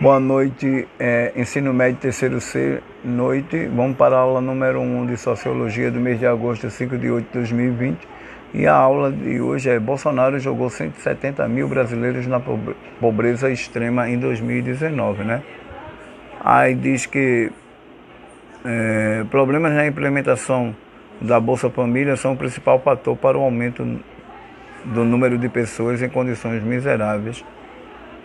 Boa noite, é, ensino médio terceiro C, noite. Vamos para a aula número 1 um de Sociologia do mês de agosto, 5 de 8 de 2020. E a aula de hoje é Bolsonaro jogou 170 mil brasileiros na pobreza extrema em 2019, né? Aí diz que é, problemas na implementação da Bolsa Família são o principal fator para o aumento do número de pessoas em condições miseráveis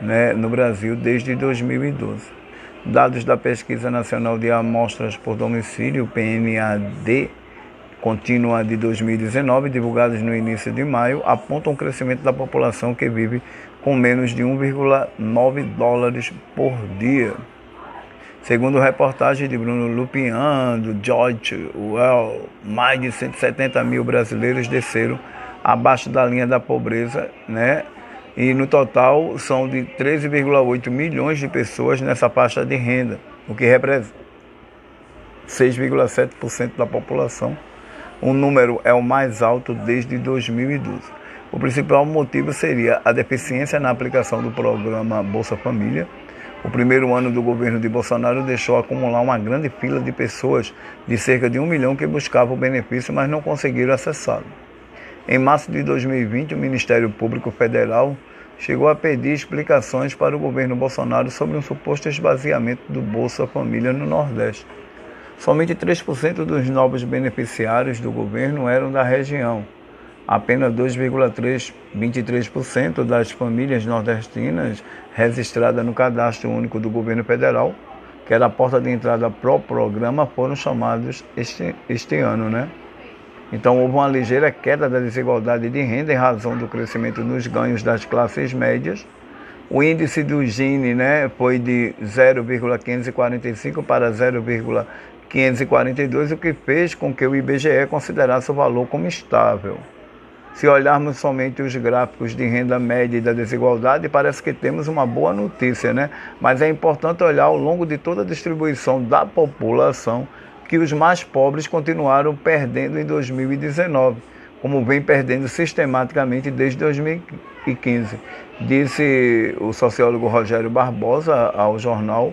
né, no Brasil desde 2012. Dados da Pesquisa Nacional de Amostras por Domicílio, PNAD, contínua de 2019, divulgados no início de maio, apontam o crescimento da população que vive com menos de 1,9 dólares por dia. Segundo reportagem de Bruno Lupian, do George Well, mais de 170 mil brasileiros desceram abaixo da linha da pobreza, né? E no total são de 13,8 milhões de pessoas nessa faixa de renda, o que representa 6,7% da população. O número é o mais alto desde 2012. O principal motivo seria a deficiência na aplicação do programa Bolsa Família. O primeiro ano do governo de Bolsonaro deixou acumular uma grande fila de pessoas de cerca de um milhão que buscavam o benefício, mas não conseguiram acessá-lo. Em março de 2020, o Ministério Público Federal chegou a pedir explicações para o governo Bolsonaro sobre um suposto esvaziamento do Bolsa Família no Nordeste. Somente 3% dos novos beneficiários do governo eram da região. Apenas 2,23% das famílias nordestinas registradas no cadastro único do governo federal, que era a porta de entrada para o programa, foram chamados este, este ano, né? Então houve uma ligeira queda da desigualdade de renda em razão do crescimento nos ganhos das classes médias. O índice do Gini né, foi de 0,545 para 0,542, o que fez com que o IBGE considerasse o valor como estável. Se olharmos somente os gráficos de renda média e da desigualdade, parece que temos uma boa notícia, né? Mas é importante olhar ao longo de toda a distribuição da população que os mais pobres continuaram perdendo em 2019, como vem perdendo sistematicamente desde 2015. Disse o sociólogo Rogério Barbosa ao jornal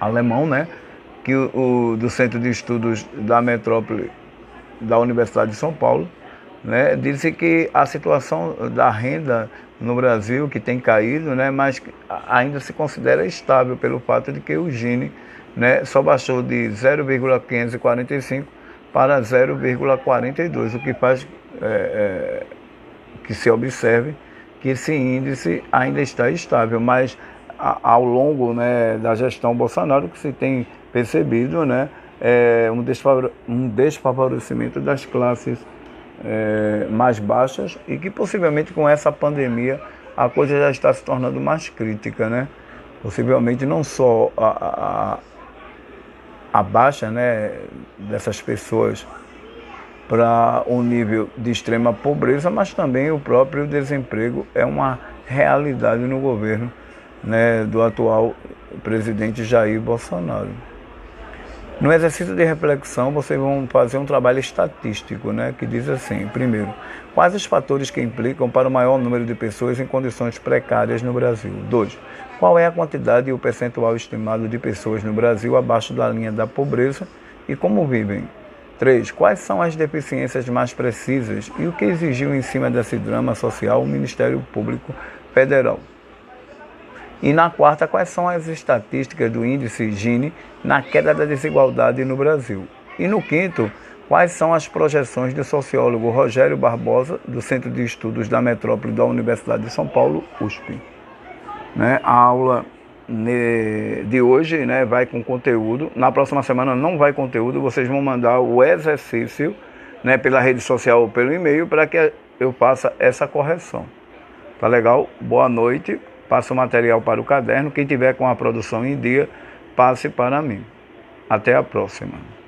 alemão, né, que o, o do Centro de Estudos da Metrópole da Universidade de São Paulo, né, disse que a situação da renda no Brasil que tem caído, né, mas ainda se considera estável pelo fato de que o Gini né, só baixou de 0,545 para 0,42, o que faz é, é, que se observe que esse índice ainda está estável, mas a, ao longo né, da gestão Bolsonaro que se tem percebido né, é um, desfavor, um desfavorecimento das classes é, mais baixas e que possivelmente com essa pandemia a coisa já está se tornando mais crítica, né? Possivelmente não só a, a a baixa né, dessas pessoas para um nível de extrema pobreza, mas também o próprio desemprego é uma realidade no governo né, do atual presidente Jair Bolsonaro. No exercício de reflexão, vocês vão fazer um trabalho estatístico, né, que diz assim: primeiro, quais os fatores que implicam para o maior número de pessoas em condições precárias no Brasil? Dois, qual é a quantidade e o percentual estimado de pessoas no Brasil abaixo da linha da pobreza e como vivem? 3. Quais são as deficiências mais precisas e o que exigiu em cima desse drama social o Ministério Público Federal? E na quarta, quais são as estatísticas do índice Gini na queda da desigualdade no Brasil? E no quinto, quais são as projeções do sociólogo Rogério Barbosa, do Centro de Estudos da Metrópole da Universidade de São Paulo, USP? Né? A aula de hoje né, vai com conteúdo. Na próxima semana não vai conteúdo, vocês vão mandar o exercício né, pela rede social ou pelo e-mail para que eu faça essa correção. Tá legal? Boa noite. Passa o material para o caderno. Quem tiver com a produção em dia, passe para mim. Até a próxima.